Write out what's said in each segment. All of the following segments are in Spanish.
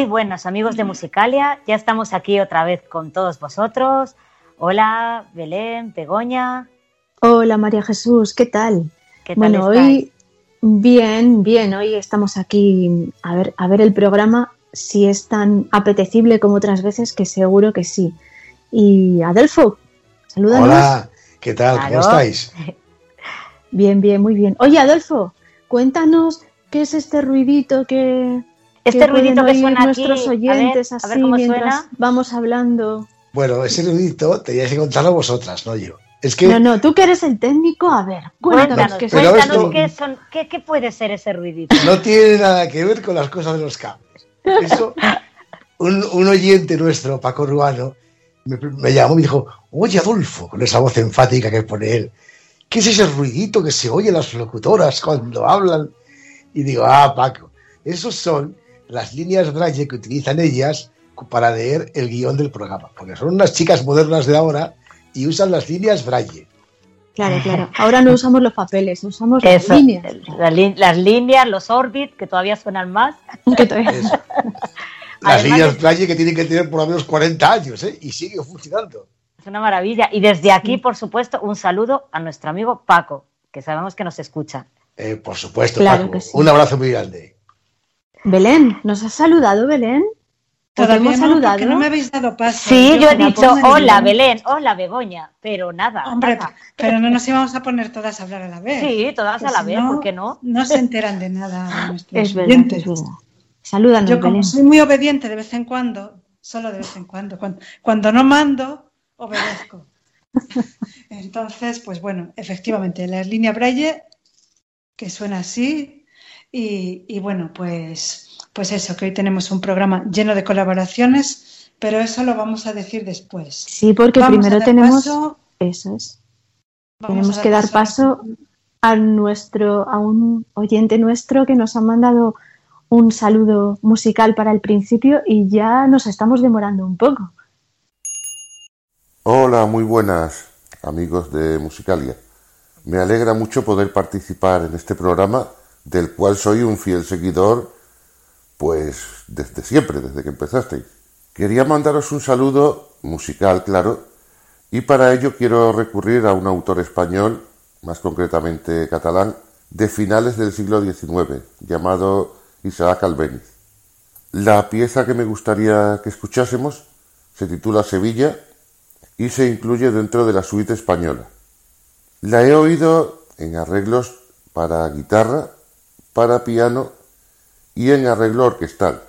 Muy buenas amigos de Musicalia, ya estamos aquí otra vez con todos vosotros. Hola, Belén, Begoña. Hola María Jesús, ¿qué tal? ¿Qué tal bueno, estáis? hoy bien, bien, hoy estamos aquí a ver, a ver el programa si es tan apetecible como otras veces, que seguro que sí. Y Adolfo, salúdanos. Hola, ¿qué tal? ¿Cómo estáis? Bien, bien, muy bien. Oye, Adolfo, cuéntanos qué es este ruidito que, Este ruidito que suena nuestros aquí, a ver, oyentes a así ver cómo mientras suena. vamos hablando. Bueno, ese ruidito teníais que contarlo vosotras, no yo. Es que No, no, tú que eres el técnico, a ver, cuéntanos Cuéntanos, qué es pero cuéntanos esto- qué, son, qué, qué puede ser ese ruidito. no tiene nada que ver con las cosas de los cables. Eso, un, un oyente nuestro, Paco Ruano, me, me llamó y me dijo, oye Adolfo, con esa voz enfática que pone él, ¿qué es ese ruidito que se oye en las locutoras cuando hablan? Y digo, ah, Paco, esos son las líneas Braille que utilizan ellas para leer el guion del programa, porque son unas chicas modernas de ahora y usan las líneas Braille. Claro, claro. Ahora no usamos los papeles, usamos las líneas. las, líneas, los orbit, que todavía suenan más. Que todavía- Eso. Las Además líneas de- Braille que tienen que tener por lo menos 40 años, ¿eh? Y sigue funcionando. Es una maravilla. Y desde aquí, por supuesto, un saludo a nuestro amigo Paco, que sabemos que nos escucha. Eh, por supuesto, Claro Paco. que sí. Un abrazo muy grande. Belén, ¿nos has saludado, Belén? ¿Te Todavía hemos no, saludado? no me habéis dado paso. Sí, yo he dicho hola el- Belén, hola Begoña, pero nada. Hombre, nada. pero no nos íbamos a poner todas a hablar a la vez. Sí, todas a la vez, no, ¿por qué no? No se enteran de nada nuestros Es verdad, oyentes. es verdad. Salúdanos, Yo como Belén. soy muy obediente de vez en cuando, solo de vez en cuando, cuando, cuando no mando, obedezco. Entonces, pues bueno, efectivamente, la línea Braille, que suena así, y, y bueno, pues, pues eso, que hoy tenemos un programa lleno de colaboraciones, pero eso lo vamos a decir después. Sí, porque Vamos primero tenemos... paso- Eso es. Tenemos que dar paso a nuestro, a un oyente nuestro que nos ha mandado un saludo musical para el principio y ya nos estamos demorando un poco. Hola, muy buenas amigos de Musicalia. Me alegra mucho poder participar en este programa del cual soy un fiel seguidor, pues desde siempre, desde que empezasteis. Quería mandaros un saludo musical, claro, y para ello quiero recurrir a un autor español, más concretamente catalán, de finales del siglo XIX, llamado Isaac Albéniz. La pieza que me gustaría que escuchásemos se titula Sevilla y se incluye dentro de la suite española. La he oído en arreglos para guitarra, para piano y en arreglo orquestal,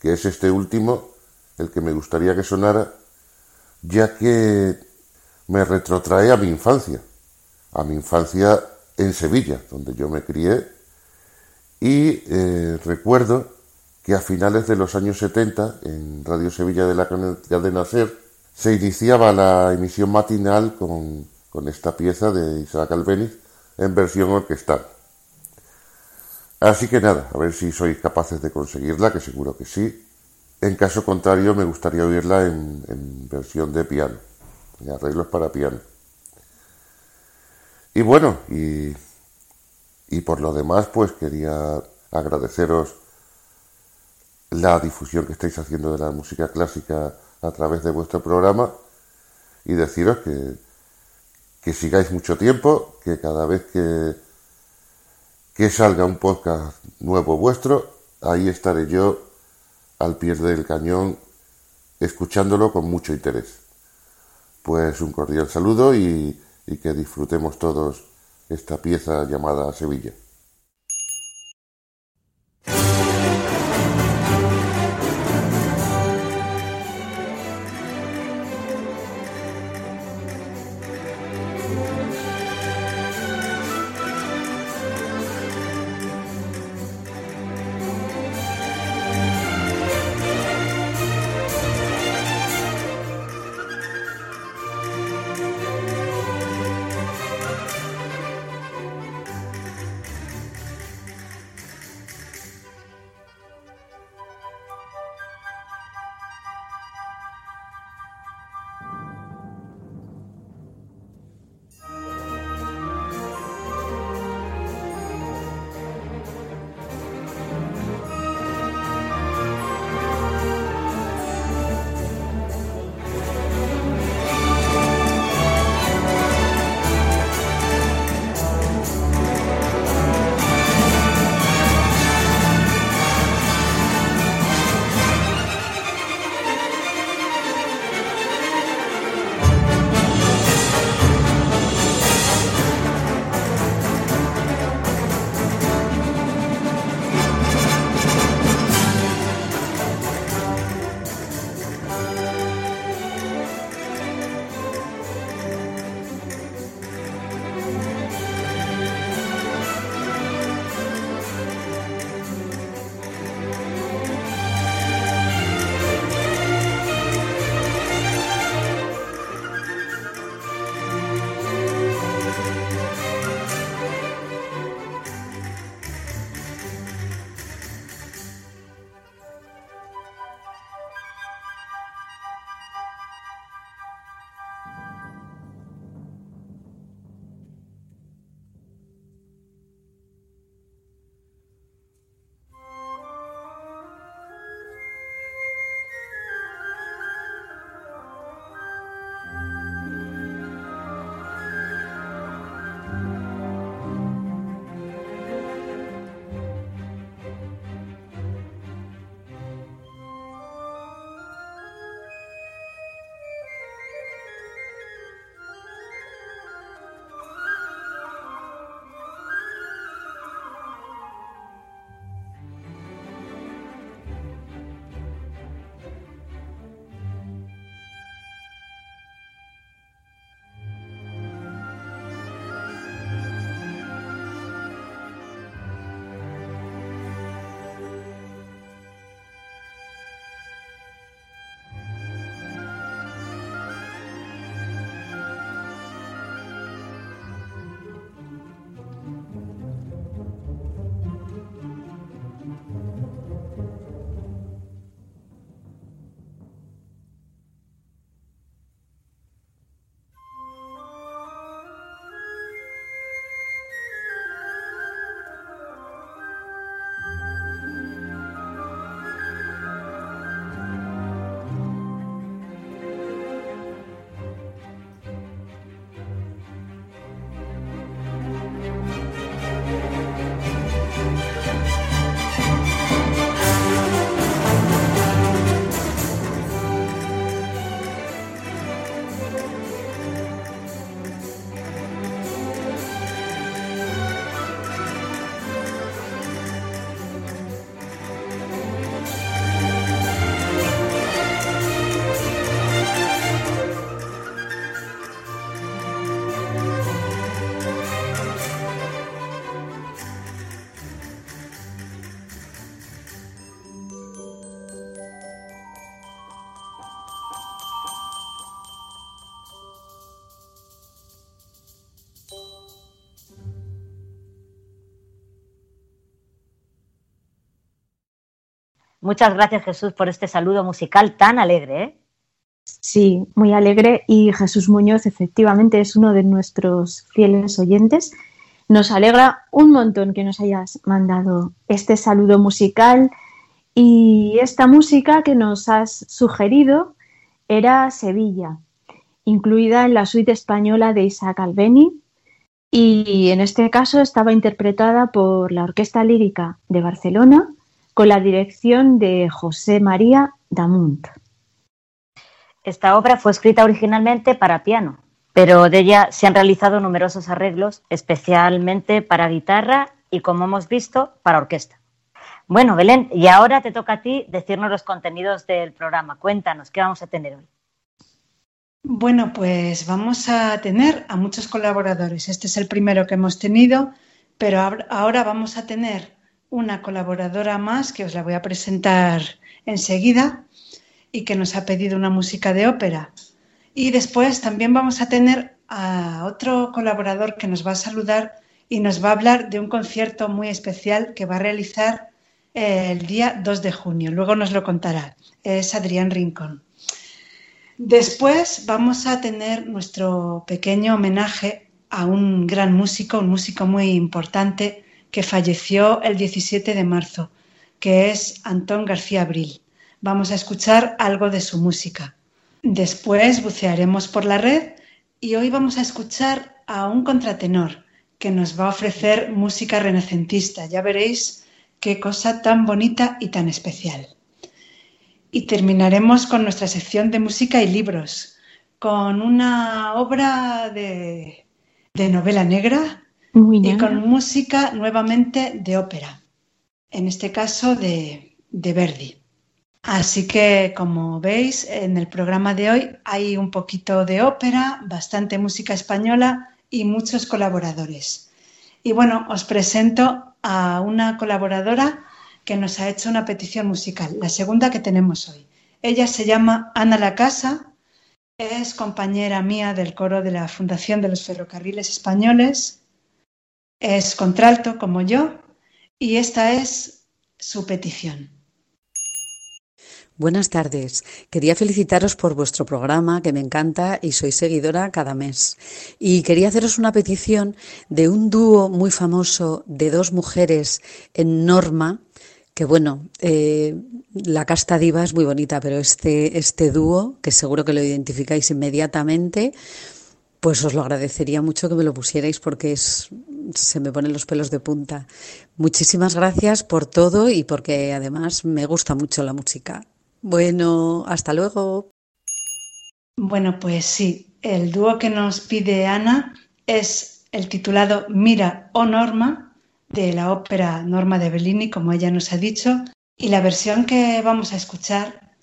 que es este último el que me gustaría que sonara, ya que me retrotrae a mi infancia, a mi infancia en Sevilla, donde yo me crié, y eh, recuerdo que a finales de los años 70, en Radio Sevilla de la cadena Nacer, se iniciaba la emisión matinal con, con esta pieza de Isaac Albeniz en versión orquestal. Así que nada, a ver si sois capaces de conseguirla, que seguro que sí. En caso contrario, me gustaría oírla en, versión de piano, en arreglos para piano. Y bueno, y, y por lo demás, pues quería agradeceros la difusión que estáis haciendo de la música clásica a través de vuestro programa y deciros que, que sigáis mucho tiempo, que cada vez que, que salga un podcast nuevo vuestro, ahí estaré yo al pie del cañón escuchándolo con mucho interés. Pues un cordial saludo y, y que disfrutemos todos esta pieza llamada Sevilla. Muchas gracias Jesús por este saludo musical tan alegre. ¿eh? Sí, muy alegre y Jesús Muñoz efectivamente es uno de nuestros fieles oyentes. Nos alegra un montón que nos hayas mandado este saludo musical y esta música que nos has sugerido era Sevilla, incluida en la suite española de Isaac Albeni y en este caso estaba interpretada por la Orquesta Lírica de Barcelona con la dirección de José María Damunt. Esta obra fue escrita originalmente para piano, pero de ella se han realizado numerosos arreglos, especialmente para guitarra y, como hemos visto, para orquesta. Bueno, Belén, y ahora te toca a ti decirnos los contenidos del programa. Cuéntanos, ¿qué vamos a tener hoy? Bueno, pues vamos a tener a muchos colaboradores. Este es el primero que hemos tenido, pero ahora vamos a tener una colaboradora más que os la voy a presentar enseguida y que nos ha pedido una música de ópera. Y después también vamos a tener a otro colaborador que nos va a saludar y nos va a hablar de un concierto muy especial que va a realizar eh, el día 2 de junio. Luego nos lo contará. Es Adrián Rincón. Después vamos a tener nuestro pequeño homenaje a un gran músico, un músico muy importante que falleció el 17 de marzo, que es Antón García Abril. Vamos a escuchar algo de su música. Después bucearemos por la red y hoy vamos a escuchar a un contratenor que nos va a ofrecer música renacentista. Ya veréis qué cosa tan bonita y tan especial. Y terminaremos con nuestra sección de música y libros, con una obra de, novela negra y con música nuevamente de ópera, en este caso de, de Verdi. Así que, como veis, en el programa de hoy hay un poquito de ópera, bastante música española y muchos colaboradores. Y bueno, os presento a una colaboradora que nos ha hecho una petición musical, la segunda que tenemos hoy. Ella se llama Ana La Casa, es compañera mía del coro de la Fundación de los Ferrocarriles Españoles, es contralto como yo y esta es su petición. Buenas tardes. Quería felicitaros por vuestro programa, que me encanta y soy seguidora cada mes. Y quería haceros una petición de un dúo muy famoso de dos mujeres en Norma, que bueno, eh, la casta diva es muy bonita, pero este, este dúo, que seguro que lo identificáis inmediatamente, pues os lo agradecería mucho que me lo pusierais porque es, se me ponen los pelos de punta. Muchísimas gracias por todo y porque además me gusta mucho la música. Bueno, hasta luego. Bueno, pues sí, el dúo que nos pide Ana es el titulado Mira o Norma de la ópera Norma de Bellini, como ella nos ha dicho, y la versión que vamos a escuchar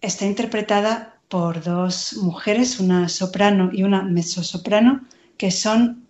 está interpretada por dos mujeres, una soprano y una mezzosoprano, que son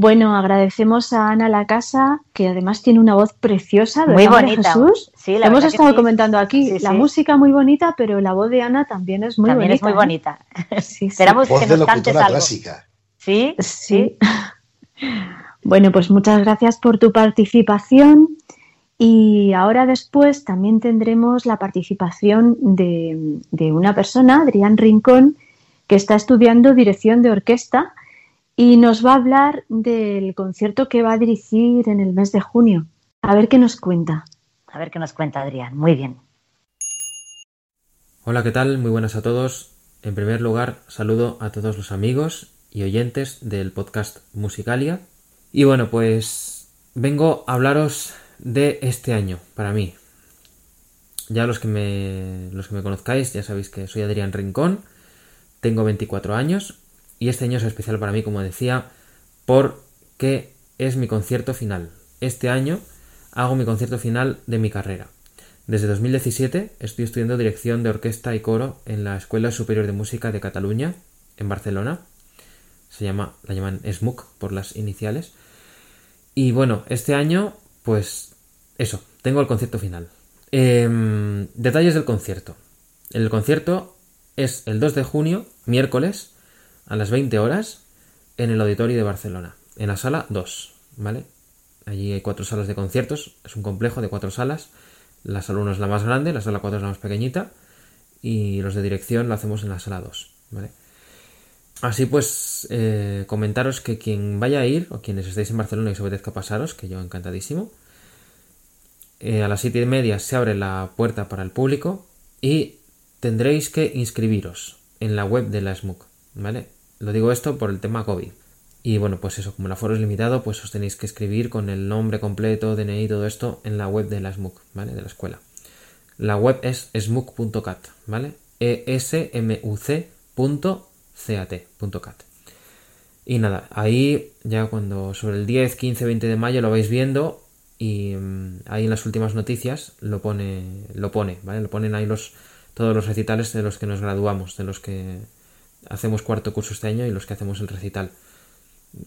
Bueno, agradecemos a Ana La Casa, que además tiene una voz preciosa. Muy bonita. Jesús. Sí, la Hemos estado sí. comentando aquí, Sí, la música muy bonita, pero la voz de Ana también es muy También bonita. es muy ¿eh? bonita. Sí, sí. Esperamos Voz que de nos cantes algo. clásica. Sí, Sí. Bueno, pues muchas gracias por tu participación. Y ahora después también tendremos la participación de, de una persona, Adrián Rincón, que está estudiando dirección de orquesta y nos va a hablar del concierto que va a dirigir en el mes de junio. A ver qué nos cuenta. A ver qué nos cuenta Adrián. Muy bien. Hola, ¿qué tal? Muy buenas a todos. En primer lugar, saludo a todos los amigos y oyentes del podcast Musicalia. Y bueno, pues vengo a hablaros de este año para mí. Ya los que me los que me conozcáis ya sabéis que soy Adrián Rincón, tengo 24 años y este año es especial para mí, como decía, porque es mi concierto final. Este año hago mi concierto final de mi carrera. Desde 2017 estoy estudiando dirección de orquesta y coro en la Escuela Superior de Música de Cataluña, en Barcelona. Se llama, la llaman SMUC por las iniciales. Y bueno, este año, pues eso, tengo el concierto final. Em, detalles del concierto. El concierto es el 2 de junio, miércoles, a las 20 horas, en el Auditorio de Barcelona, en la sala 2, ¿vale? Allí hay cuatro salas de conciertos, es un complejo de cuatro salas. La sala 1 es la más grande, la sala 4 es la más pequeñita y los de dirección lo hacemos en la sala 2, ¿vale? Así pues, eh, comentaros que quien vaya a ir, o quienes estéis en Barcelona y os apetezca pasaros, que yo encantadísimo, eh, a las siete y media se abre la puerta para el público y tendréis que inscribiros en la web de la SMUC, ¿vale? Lo digo esto por el tema COVID. Y bueno, pues eso, como el aforo es limitado, pues os tenéis que escribir con el nombre completo, DNI, todo esto en la web de la SMUC, ¿vale? De la escuela. La web es smuc.cat, ¿vale? Esmuc.cat.cat. Y nada, ahí ya cuando sobre el 10, 15, 20 de mayo lo vais viendo y mm, ahí en las últimas noticias lo pone, lo pone, ¿vale? Lo ponen ahí los todos los recitales de los que nos graduamos, de los que hacemos cuarto curso este año y los que hacemos el recital.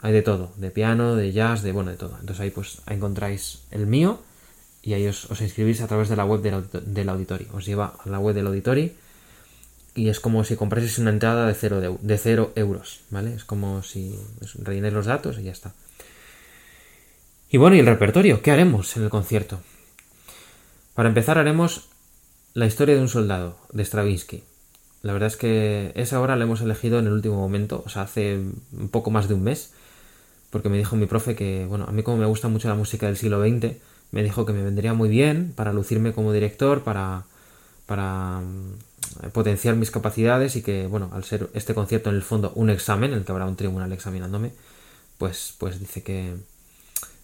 Hay de todo, de piano, de jazz, de bueno, de todo. Entonces ahí pues encontráis el mío y ahí os, os inscribís a través de la web del, del auditorio. Os lleva a la web del auditorio y es como si compraseis una entrada de cero, de, de cero euros, ¿vale? Es como si pues, rellenéis los datos y ya está. Y bueno, ¿y el repertorio? ¿Qué haremos en el concierto? Para empezar haremos la historia de un soldado, de Stravinsky. La verdad es que esa obra la hemos elegido en el último momento, o sea, hace un poco más de un mes, porque me dijo mi profe que, bueno, a mí como me gusta mucho la música del siglo XX, me dijo que me vendría muy bien para lucirme como director, para, para mm, potenciar mis capacidades y que, bueno, al ser este concierto en el fondo un examen, en el que habrá un tribunal examinándome, pues, pues dice que,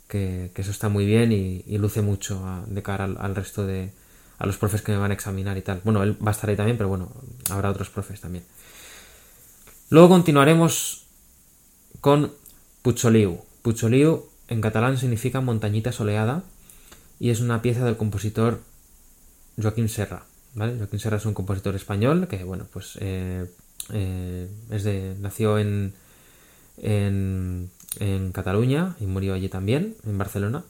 que, eso está muy bien y, luce mucho a- de cara al resto de a los profes que me van a examinar y tal. Bueno, él va a estar ahí también, pero bueno, habrá otros profes también. Luego continuaremos con Pucholiu. Pucholiu en catalán significa montañita soleada y es una pieza del compositor Joaquín Serra. Joaquín Serra es un compositor español que, bueno, pues eh, eh, es de, nació en, en, en Cataluña y murió allí también, en Barcelona.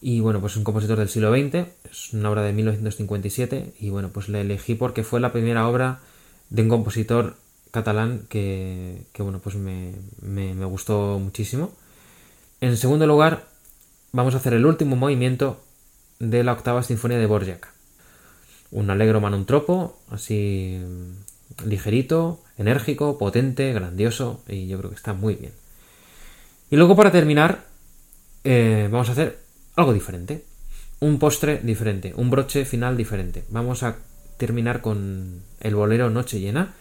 Y bueno, pues es un compositor del siglo XX, es una obra de 1957 y bueno, pues la elegí porque fue la primera obra de un compositor catalán que, que, bueno, pues me, me, me gustó muchísimo. En segundo lugar, vamos a hacer el último movimiento de la octava sinfonía de Borjak. Un alegro manuntropo, así ligerito, enérgico, potente, grandioso y yo creo que está muy bien. Y luego para terminar, eh, vamos a hacer algo diferente. Un postre diferente, un broche final diferente. Vamos a terminar con el bolero Noche Llena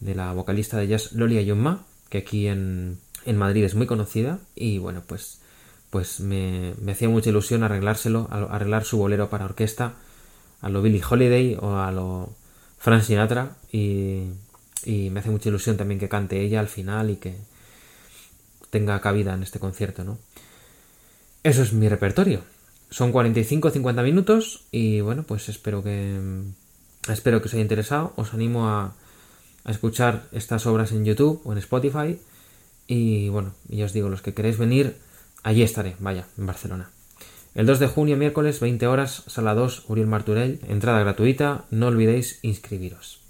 de la vocalista de jazz Lolia Yumma, que aquí en, en Madrid es muy conocida. Y bueno, pues, pues me, me hacía mucha ilusión arreglárselo, arreglar su bolero para orquesta a lo Billie Holiday o a lo Frank Sinatra. Y, y me hace mucha ilusión también que cante ella al final y que tenga cabida en este concierto, ¿no? Eso es mi repertorio. Son 45 o 50 minutos y bueno, pues espero que espero que os haya interesado. Os animo a, a escuchar estas obras en YouTube o en Spotify Y bueno, ya os digo, los que queréis venir, allí estaré, vaya, en Barcelona. El 2 de junio, miércoles, 20 horas, sala 2, Uriel Marturell, entrada gratuita, no olvidéis inscribiros.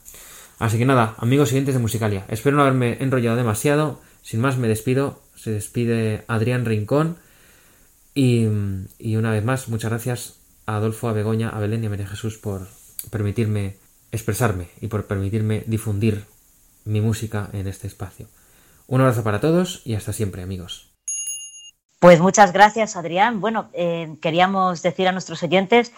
Así que nada, amigos siguientes de Musicalia, espero no haberme enrollado demasiado, sin más me despido, se despide Adrián Rincón y, una vez más, muchas gracias a Adolfo, a Begoña, a Belén y a María Jesús por permitirme expresarme y por permitirme difundir mi música en este espacio. Un abrazo para todos y hasta siempre, amigos. Pues muchas gracias, Adrián. Bueno, eh, queríamos decir a nuestros oyentes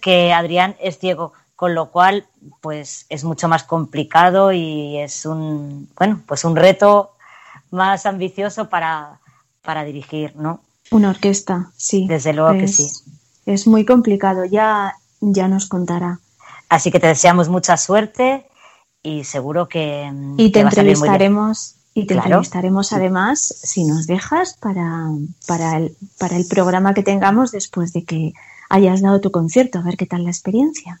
que Adrián es ciego, con lo cual, pues es mucho más complicado y es un, bueno, pues un reto más ambicioso para, para dirigir, ¿no? Una orquesta, sí. Desde luego que sí. Es muy complicado, ya, ya nos contará. Así que te deseamos mucha suerte y seguro que. Y te entrevistaremos. Y te entrevistaremos además, si nos dejas, para, para, el, para el programa que tengamos después de que hayas dado tu concierto, a ver qué tal la experiencia.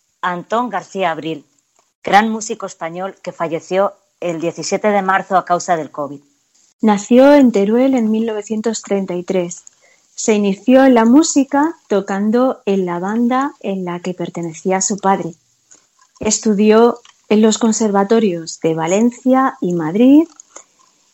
Antón García Abril, gran músico español que falleció el 17 de marzo a causa del COVID. Nació en Teruel en 1933. Se inició en la música tocando en la banda en la que pertenecía su padre. Estudió en los conservatorios de Valencia y Madrid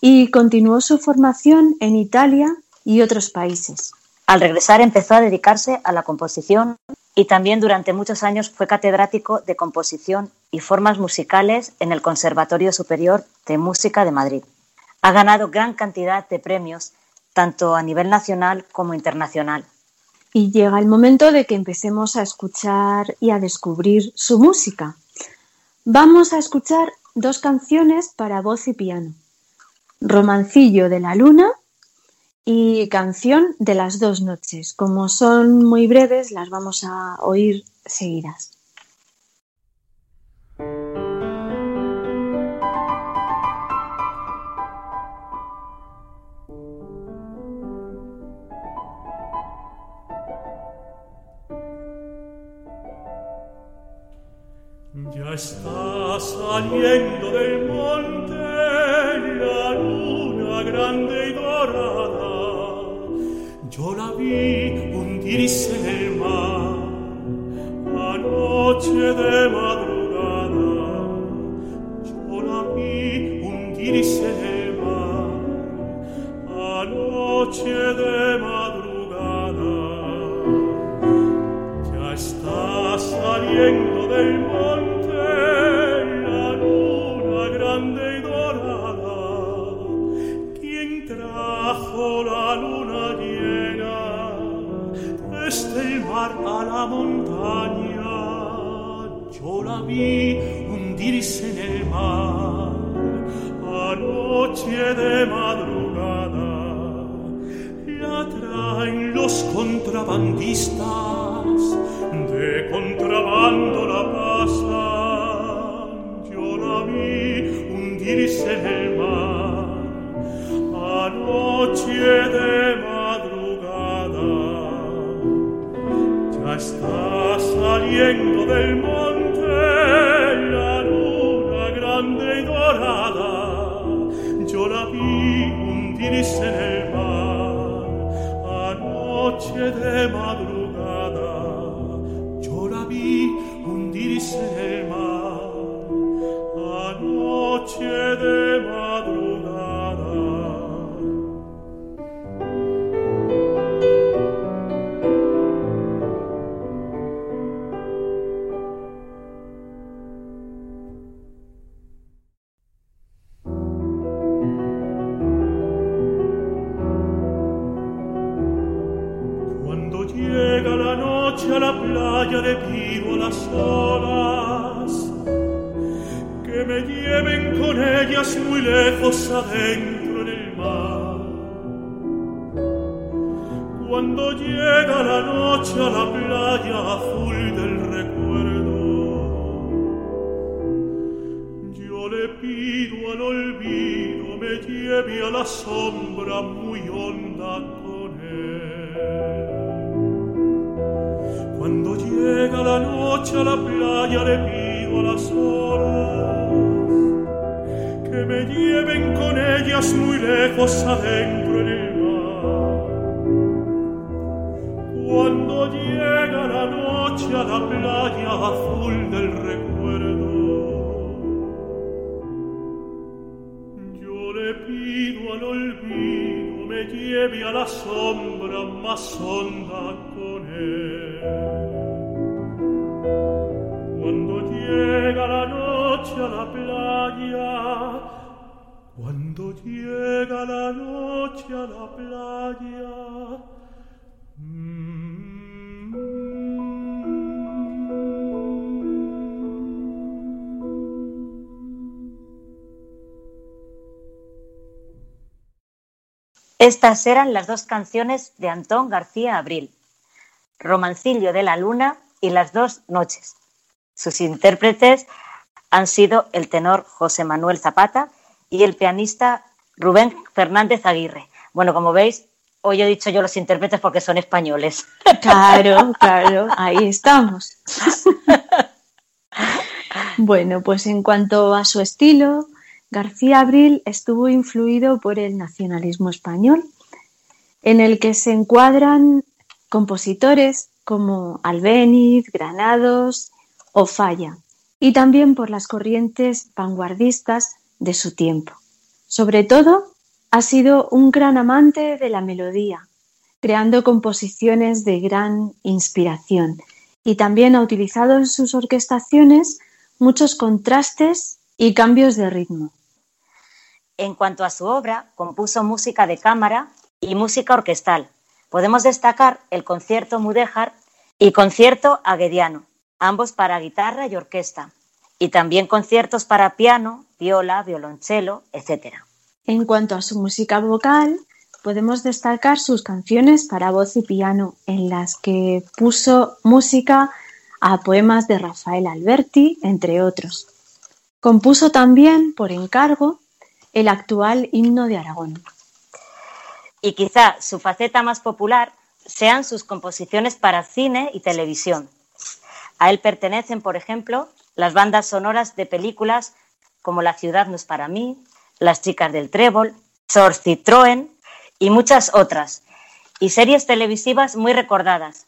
y continuó su formación en Italia y otros países. Al regresar empezó a dedicarse a la composición y también durante muchos años fue catedrático de composición y formas musicales en el Conservatorio Superior de Música de Madrid. Ha ganado gran cantidad de premios, tanto a nivel nacional como internacional. Y llega el momento de que empecemos a escuchar y a descubrir su música. Vamos a escuchar dos canciones para voz y piano. Romancillo de la Luna y canción de las dos noches. Como son muy breves, las vamos a oír seguidas. Ya está saliendo del monte la luna grande y dorada yo la vi hundirse en el mar anoche de madrugada. Yo la vi hundirse en el mar anoche de madrugada. Ya está saliendo la montaña, yo la vi hundirse en el mar, anoche de madrugada, la traen los contrabandistas, de contrabando la pasan, yo la vi hundirse en el mar, anoche de saliendo del monte la luna grande y dorada. Yo la vi hundirse en el mar anoche de madrugada. Playa, Estas eran las dos canciones de Antón García Abril, Romancillo de la Luna y Las dos noches. Sus intérpretes han sido el tenor José Manuel Zapata y el pianista Rubén Fernández Aguirre. Bueno, como veis, hoy he dicho yo los intérpretes porque son españoles. Claro, claro, ahí estamos. Bueno, pues en cuanto a su estilo, García Abril estuvo influido por el nacionalismo español, en el que se encuadran compositores como Albéniz, Granados o Falla, y también por las corrientes vanguardistas de su tiempo. Sobre todo, ha sido un gran amante de la melodía, creando composiciones de gran inspiración, y también ha utilizado en sus orquestaciones muchos contrastes y cambios de ritmo. En cuanto a su obra, compuso música de cámara y música orquestal. Podemos destacar el concierto Mudéjar y concierto Aguediano, ambos para guitarra y orquesta, y también conciertos para piano, viola, violonchelo, etc. En cuanto a su música vocal, podemos destacar sus canciones para voz y piano, en las que puso música a poemas de Rafael Alberti, entre otros. Compuso también, por encargo, el actual himno de Aragón. Y quizá su faceta más popular sean sus composiciones para cine y televisión. A él pertenecen, por ejemplo, las bandas sonoras de películas como La ciudad no es para mí, Las chicas del trébol, Sor Citroën y muchas otras, y series televisivas muy recordadas,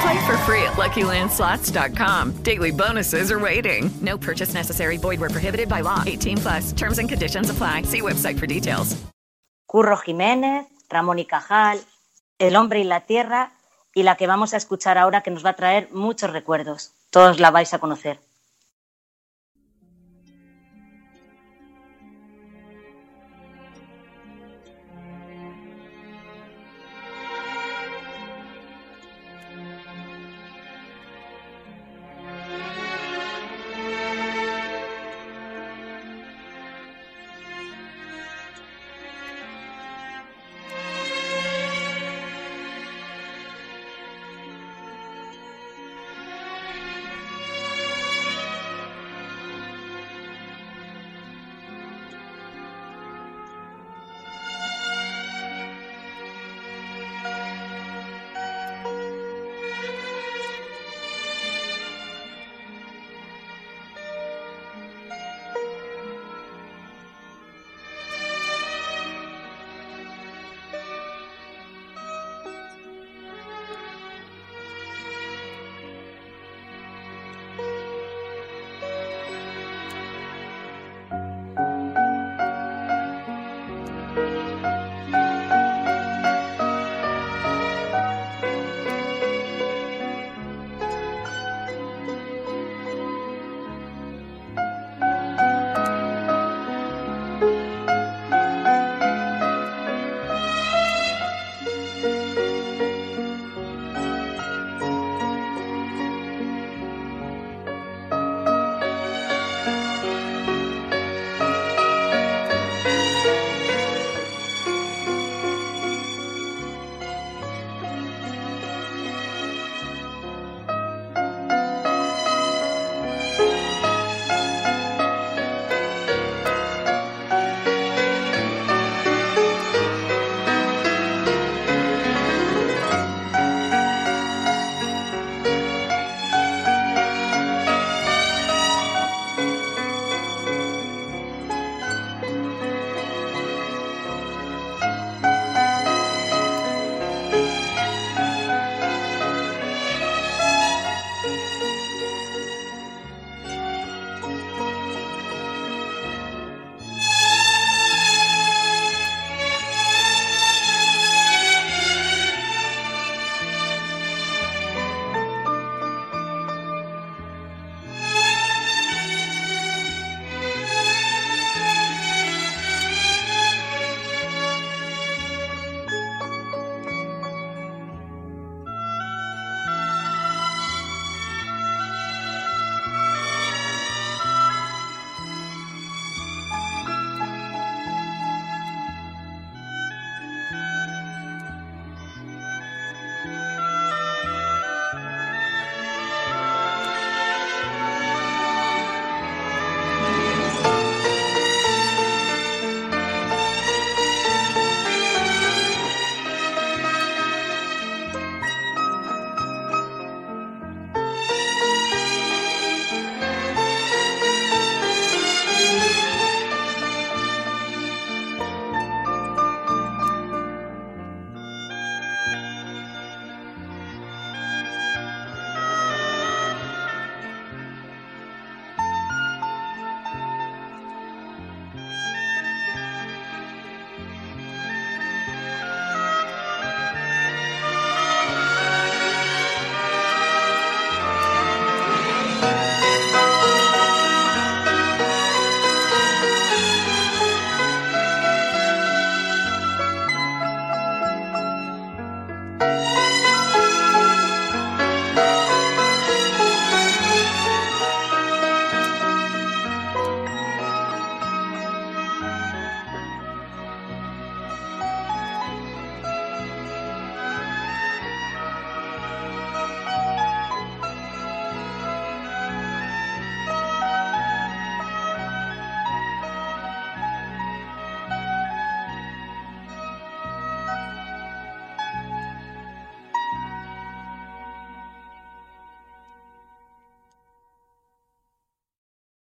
Play for free at LuckyLandSlots.com. Daily bonuses are waiting. No purchase necessary. Void where prohibited by law. 18 plus. Terms and conditions apply. See website for details. Curro Jiménez, Ramón y Cajal, El hombre y la tierra y la que vamos a escuchar ahora que nos va a traer muchos recuerdos. Todos la vais a conocer.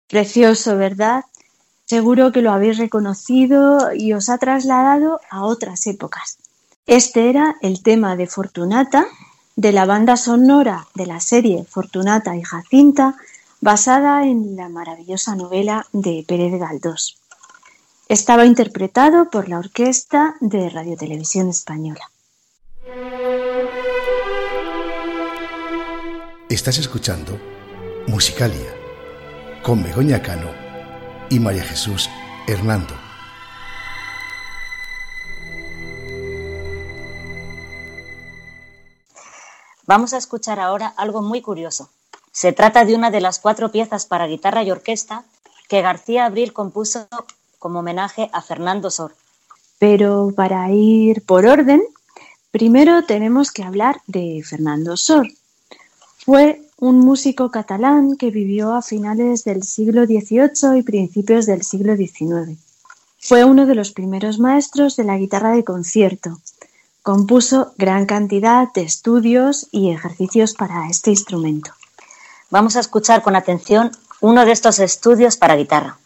Precioso, ¿verdad? Seguro que lo habéis reconocido y os ha trasladado a otras épocas. Este era el tema de Fortunata, de la banda sonora de la serie Fortunata y Jacinta, basada en la maravillosa novela de Pérez Galdós. Estaba interpretado por la Orquesta de Radiotelevisión Española. Estás escuchando Musicalia con Begoña Cano y María Jesús Hernando. Vamos a escuchar ahora algo muy curioso. Se trata de una de las cuatro piezas para guitarra y orquesta que García Abril compuso como homenaje a Fernando Sor. Pero para ir por orden, primero tenemos que hablar de Fernando Sor. Fue un músico catalán que vivió a finales del siglo XVIII y principios del siglo XIX. Fue uno de los primeros maestros de la guitarra de concierto. Compuso gran cantidad de estudios y ejercicios para este instrumento. Vamos a escuchar con atención uno de estos estudios para guitarra.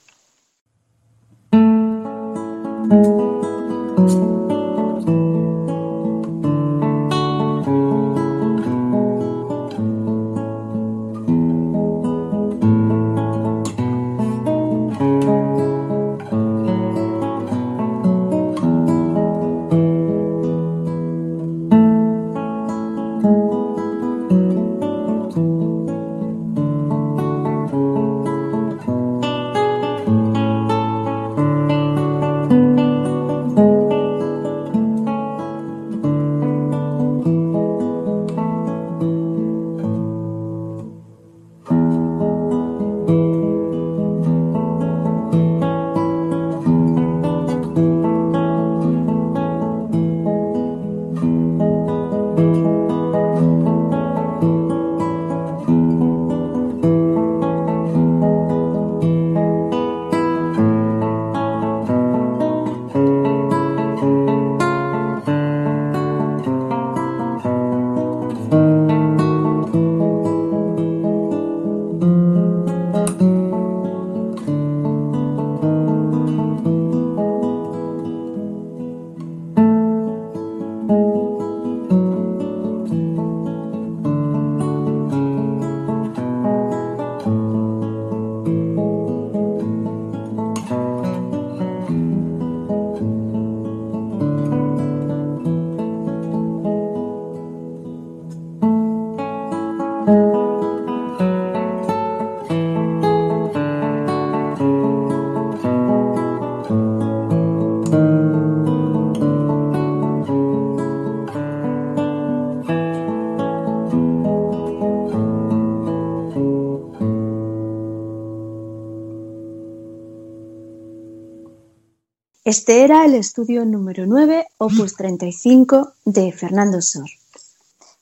Este era el estudio número 9, opus 35 de Fernando Sor.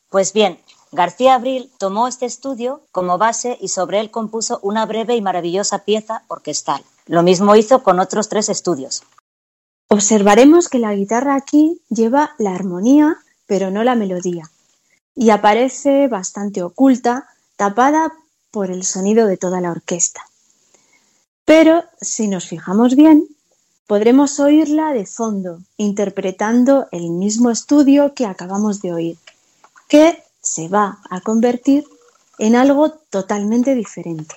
Pues bien, García Abril tomó este estudio como base y sobre él compuso una breve y maravillosa pieza orquestal. Lo mismo hizo con otros tres estudios. Observaremos que la guitarra aquí lleva la armonía, pero no la melodía, y aparece bastante oculta, tapada por el sonido de toda la orquesta. Pero si nos fijamos bien, podremos oírla de fondo, interpretando el mismo estudio que acabamos de oír, que se va a convertir en algo totalmente diferente.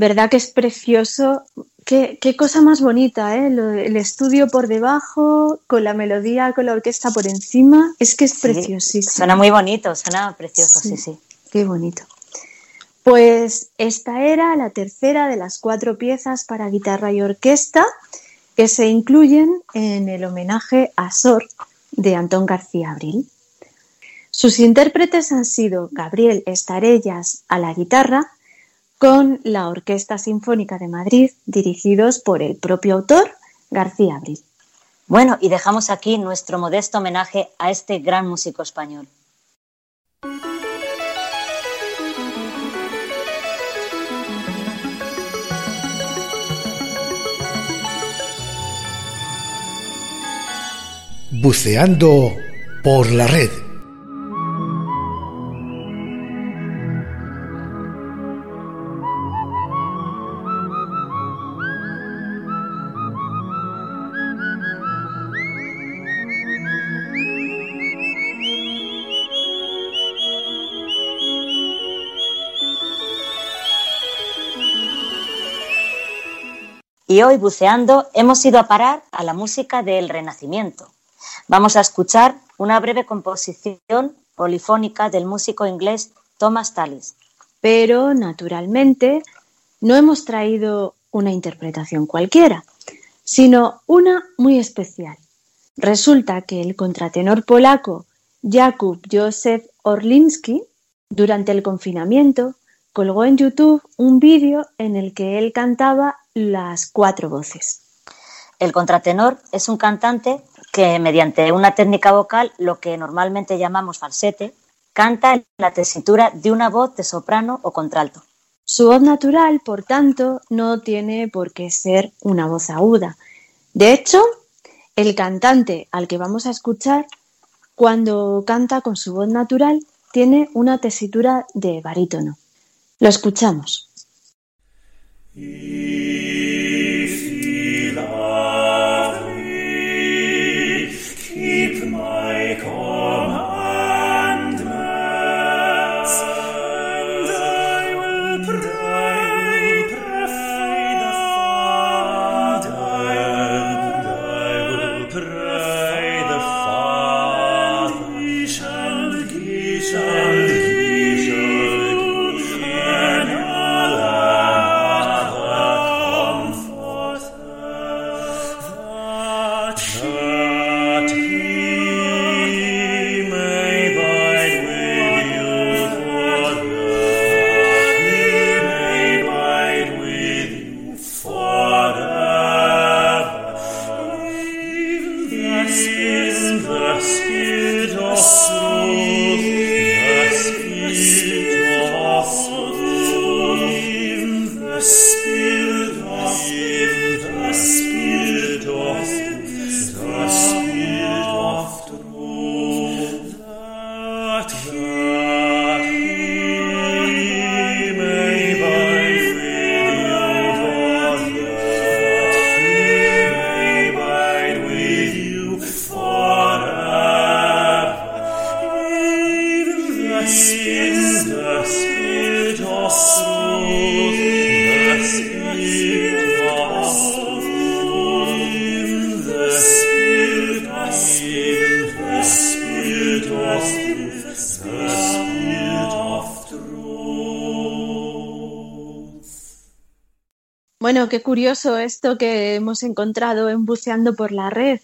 ¿Verdad que es precioso? Qué, cosa más bonita, ¿eh? el estudio por debajo, con la melodía, con la orquesta por encima. Es que es preciosísimo. Suena muy bonito, suena precioso, sí, sí. Qué bonito. Pues esta era la tercera de las cuatro piezas para guitarra y orquesta que se incluyen en el homenaje a Sor de Antón García Abril. Sus intérpretes han sido Gabriel Estarellas a la guitarra, con la Orquesta Sinfónica de Madrid, dirigidos por el propio autor, García Abril. Bueno, y dejamos aquí nuestro modesto homenaje a este gran músico español. Buceando por la red. Y hoy, buceando, hemos ido a parar a la música del Renacimiento. Vamos a escuchar una breve composición polifónica del músico inglés Thomas Tallis. Pero, naturalmente, no hemos traído una interpretación cualquiera, sino una muy especial. Resulta que el contratenor polaco Jakub Józef Orlinski, durante el confinamiento, colgó en YouTube un vídeo en el que él cantaba las cuatro voces. El contratenor es un cantante que mediante una técnica vocal, lo que normalmente llamamos falsete, canta en la tesitura de una voz de soprano o contralto. Su voz natural, por tanto, no tiene por qué ser una voz aguda. De hecho, el cantante al que vamos a escuchar cuando canta con su voz natural, tiene una tesitura de barítono. Lo escuchamos. Qué curioso esto que hemos encontrado en Buceando por la Red.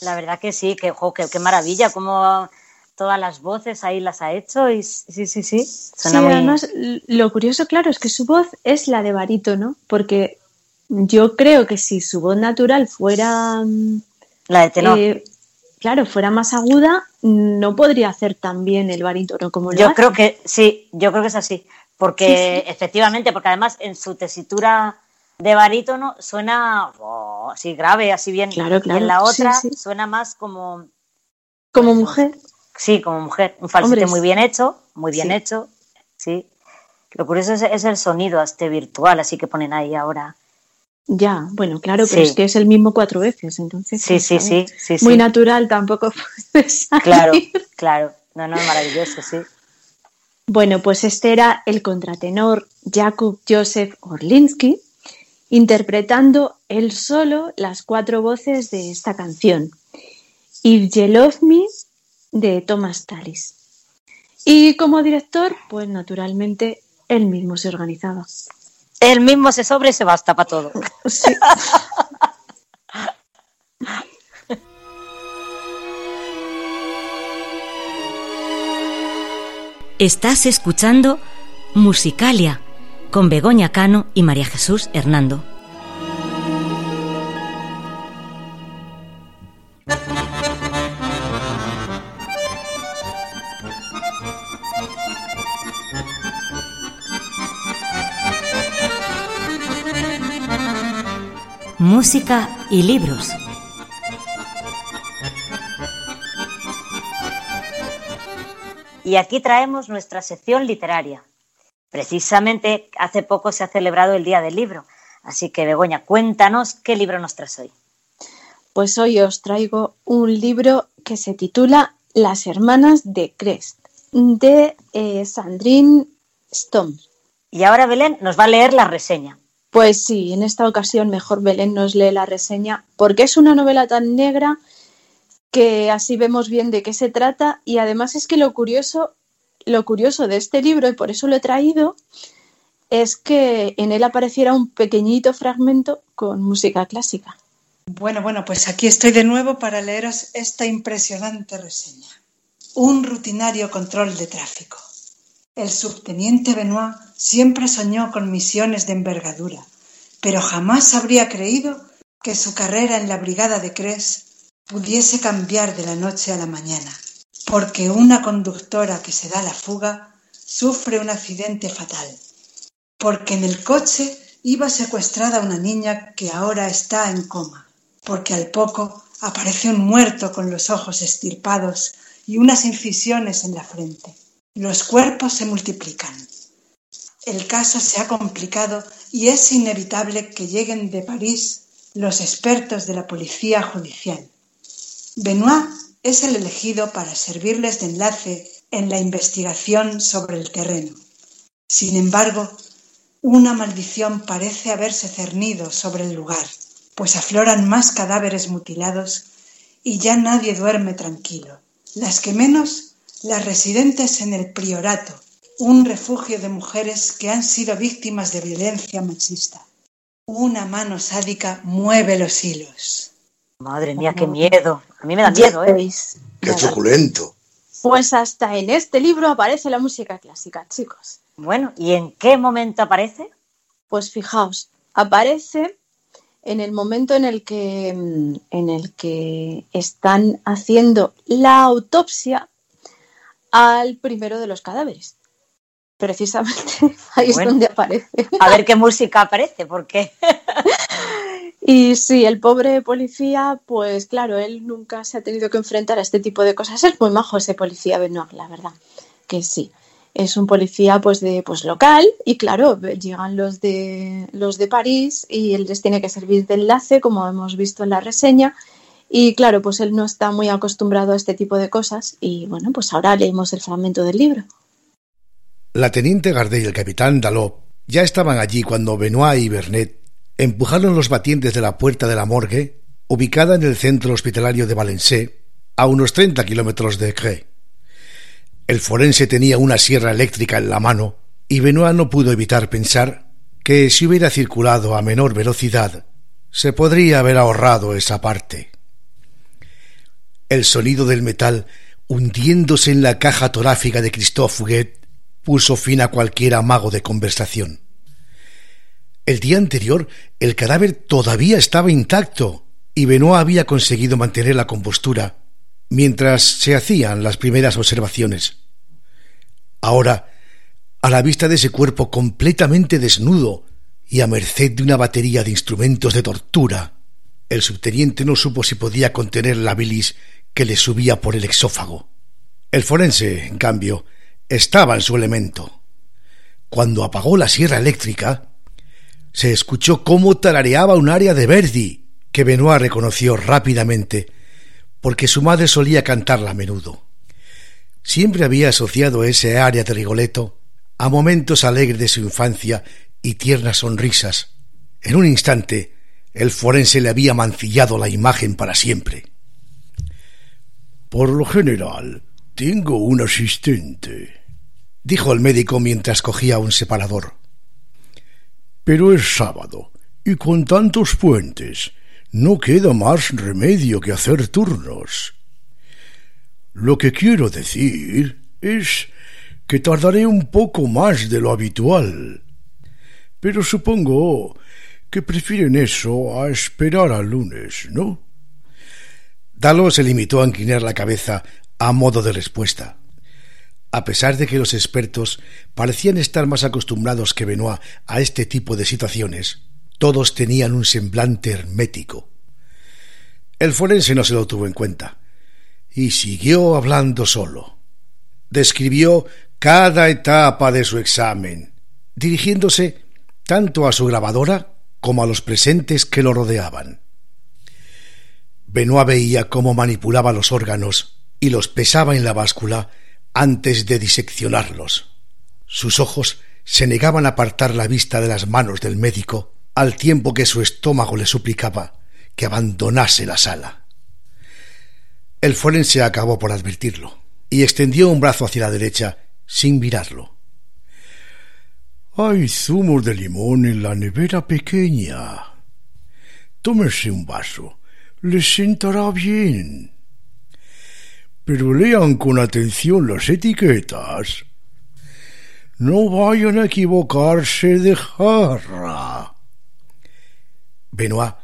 La verdad que sí, que, qué maravilla, cómo todas las voces ahí las ha hecho y sí, sí, sí. sí, además lo curioso, claro, es que su voz es la de barítono, porque yo creo que si su voz natural fuera... Mm, la de tenor. Eh, claro, fuera más aguda, no podría hacer tan bien el barítono como lo Yo creo que sí, yo creo que es así, porque efectivamente, porque además en su tesitura de barítono suena oh, así grave, así bien. Claro, claro. Y en la otra suena más como. Como mujer. Sí, como mujer. Un falsete muy bien hecho, muy bien hecho. Sí. Lo curioso es, el sonido este virtual, así que ponen ahí ahora. Ya, bueno, claro, pero es que es el mismo cuatro veces, entonces. Sí, sí, sí, sí, Muy natural tampoco puede Claro, claro. No, no, maravilloso, sí. Bueno, pues este era el contratenor Jakub Joseph Orlinsky, interpretando él solo las cuatro voces de esta canción. If You Love Me de Thomas Tallis. Y como director, pues naturalmente él mismo se organizaba. Él mismo se sobre y se basta para todo. Sí. Estás escuchando Musicalia con Begoña Cano y María Jesús Hernando. Música y libros. Y aquí traemos nuestra sección literaria. Precisamente hace poco se ha celebrado el Día del Libro, así que Begoña, cuéntanos qué libro nos traes hoy. Pues hoy os traigo un libro que se titula Las hermanas de Crest, de eh, Sandrine Stone. Y ahora Belén nos va a leer la reseña. Pues sí, en esta ocasión mejor Belén nos lee la reseña porque es una novela tan negra que así vemos bien de qué se trata y además es que lo curioso lo curioso de este libro, y por eso lo he traído, es que en él apareciera un pequeñito fragmento con música clásica. Bueno, bueno, pues aquí estoy de nuevo para leeros esta impresionante reseña. Un rutinario control de tráfico. El subteniente Benoit siempre soñó con misiones de envergadura, pero jamás habría creído que su carrera en la brigada de Cres pudiese cambiar de la noche a la mañana porque una conductora que se da la fuga sufre un accidente fatal, porque en el coche iba secuestrada una niña que ahora está en coma, porque al poco aparece un muerto con los ojos estirpados y unas incisiones en la frente. Los cuerpos se multiplican. El caso se ha complicado y es inevitable que lleguen de París los expertos de la policía judicial. Benoit es el elegido para servirles de enlace en la investigación sobre el terreno. Sin embargo, una maldición parece haberse cernido sobre el lugar, pues afloran más cadáveres mutilados y ya nadie duerme tranquilo. Las que menos, las residentes en el priorato, un refugio de mujeres que han sido víctimas de violencia machista. Una mano sádica mueve los hilos. Madre mía, qué miedo. A mí me da miedo, ¿eh? Qué suculento. Pues hasta en este libro aparece la música clásica, chicos. Bueno, ¿y en qué momento aparece? Pues fijaos, aparece en el momento en el que, en el que están haciendo la autopsia al primero de los cadáveres. Precisamente ahí Bueno. es donde aparece. A ver qué música aparece, porque Y sí, el pobre policía, pues claro, él nunca se ha tenido que enfrentar a este tipo de cosas. Es muy majo ese policía Benoit, la verdad, que sí. Es un policía pues de pues local y claro, llegan los de los de París y él les tiene que servir de enlace, como hemos visto en la reseña. Y claro, pues él no está muy acostumbrado a este tipo de cosas y bueno, pues ahora leemos el fragmento del libro. La teniente Gardet y el capitán Dalot ya estaban allí cuando Benoit y Bernet empujaron los batientes de la puerta de la morgue, ubicada en el centro hospitalario de Valencé, a unos 30 kilómetros de Cré. El forense tenía una sierra eléctrica en la mano y Benoit no pudo evitar pensar que si hubiera circulado a menor velocidad, se podría haber ahorrado esa parte. El sonido del metal hundiéndose en la caja torácica de Christophe Fouguet puso fin a cualquier amago de conversación. El día anterior el cadáver todavía estaba intacto y Benoit había conseguido mantener la compostura mientras se hacían las primeras observaciones. Ahora, a la vista de ese cuerpo completamente desnudo y a merced de una batería de instrumentos de tortura, el subteniente no supo si podía contener la bilis que le subía por el exófago. El forense, en cambio, estaba en su elemento. Cuando apagó la sierra eléctrica, se escuchó cómo tarareaba un área de Verdi, que Benoit reconoció rápidamente, porque su madre solía cantarla a menudo. Siempre había asociado ese área de Rigoletto a momentos alegres de su infancia y tiernas sonrisas. En un instante, el forense le había mancillado la imagen para siempre. Por lo general, tengo un asistente, dijo el médico mientras cogía un separador. Pero es sábado, y con tantos puentes, no queda más remedio que hacer turnos. Lo que quiero decir es que tardaré un poco más de lo habitual. Pero supongo que prefieren eso a esperar al lunes, ¿no? Dalo se limitó a inclinar la cabeza a modo de respuesta. A pesar de que los expertos parecían estar más acostumbrados que Benoit a este tipo de situaciones, todos tenían un semblante hermético. El forense no se lo tuvo en cuenta y siguió hablando solo. Describió cada etapa de su examen, dirigiéndose tanto a su grabadora como a los presentes que lo rodeaban. Benoit veía cómo manipulaba los órganos y los pesaba en la báscula antes de diseccionarlos. Sus ojos se negaban a apartar la vista de las manos del médico al tiempo que su estómago le suplicaba que abandonase la sala. El forense acabó por advertirlo y extendió un brazo hacia la derecha sin mirarlo. Hay zumo de limón en la nevera pequeña. Tómese un vaso. Le sentará bien. Pero lean con atención las etiquetas. No vayan a equivocarse de jarra. Benoit,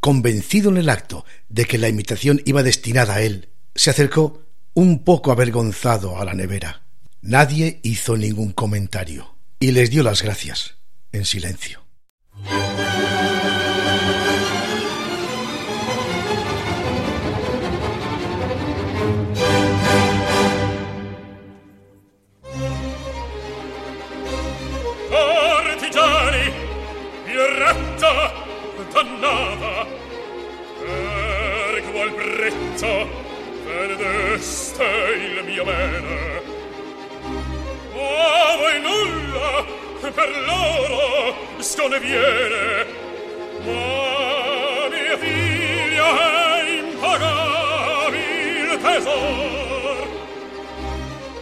convencido en el acto de que la imitación iba destinada a él, se acercó un poco avergonzado a la nevera. Nadie hizo ningún comentario y les dio las gracias en silencio. Sei il mio bene. A voi nulla per loro sconviene, ma mia figlia è impagabil tesor.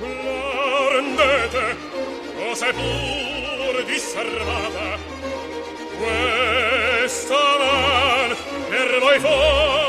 La rendete, o se pur disservata, questa man per voi fora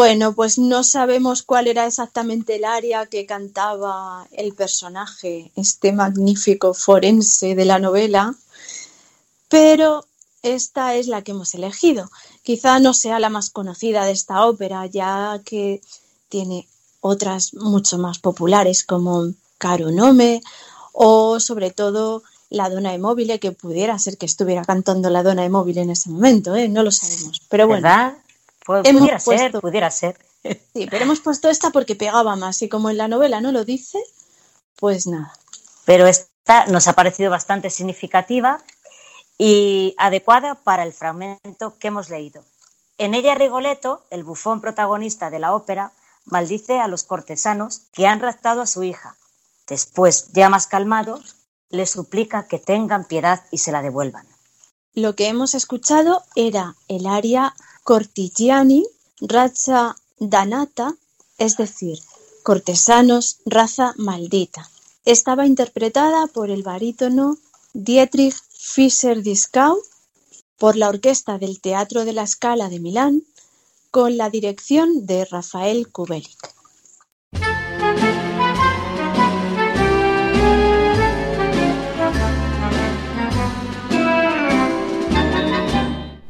Bueno, pues no sabemos cuál era exactamente el área que cantaba el personaje, este magnífico forense de la novela, pero esta es la que hemos elegido. Quizá no sea la más conocida de esta ópera, ya que tiene otras mucho más populares como Caro Nome o sobre todo la Donna de Móvil, que pudiera ser que estuviera cantando la Donna de Móvil en ese momento, ¿eh? no lo sabemos. Pero bueno, ¿Verdad? Pu- hemos pudiera ser, pudiera ser. Sí, pero hemos puesto esta porque pegaba más y como en la novela no lo dice, pues nada. Pero esta nos ha parecido bastante significativa y adecuada para el fragmento que hemos leído. En ella Rigoletto, el bufón protagonista de la ópera, maldice a los cortesanos que han raptado a su hija. Después, ya más calmado, le suplica que tengan piedad y se la devuelvan. Lo que hemos escuchado era el aria Cortigiani, Razza Danata, es decir, cortesanos, raza maldita. Estaba interpretada por el barítono Dietrich Fischer-Dieskau, por la orquesta del Teatro de la Scala de Milán, con la dirección de Rafael Kubelik.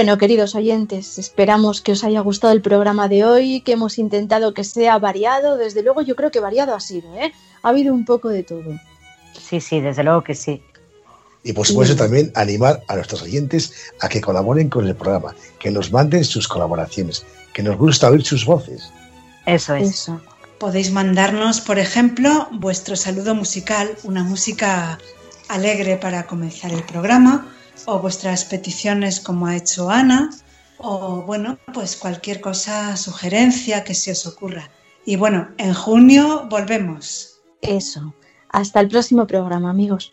Bueno, queridos oyentes, esperamos que os haya gustado el programa de hoy, que hemos intentado que sea variado. Desde luego, yo creo que variado ha sido, ¿eh? Ha habido un poco de todo. Sí, sí, desde luego que sí. Y por supuesto también animar a nuestros oyentes a que colaboren con el programa, que nos manden sus colaboraciones, que nos gusta oír sus voces. Eso es. Podéis mandarnos, por ejemplo, vuestro saludo musical, una música alegre para comenzar el programa o vuestras peticiones como ha hecho Ana, o bueno, pues cualquier cosa, sugerencia que se os ocurra. Y bueno, en junio volvemos. Eso. Hasta el próximo programa, amigos.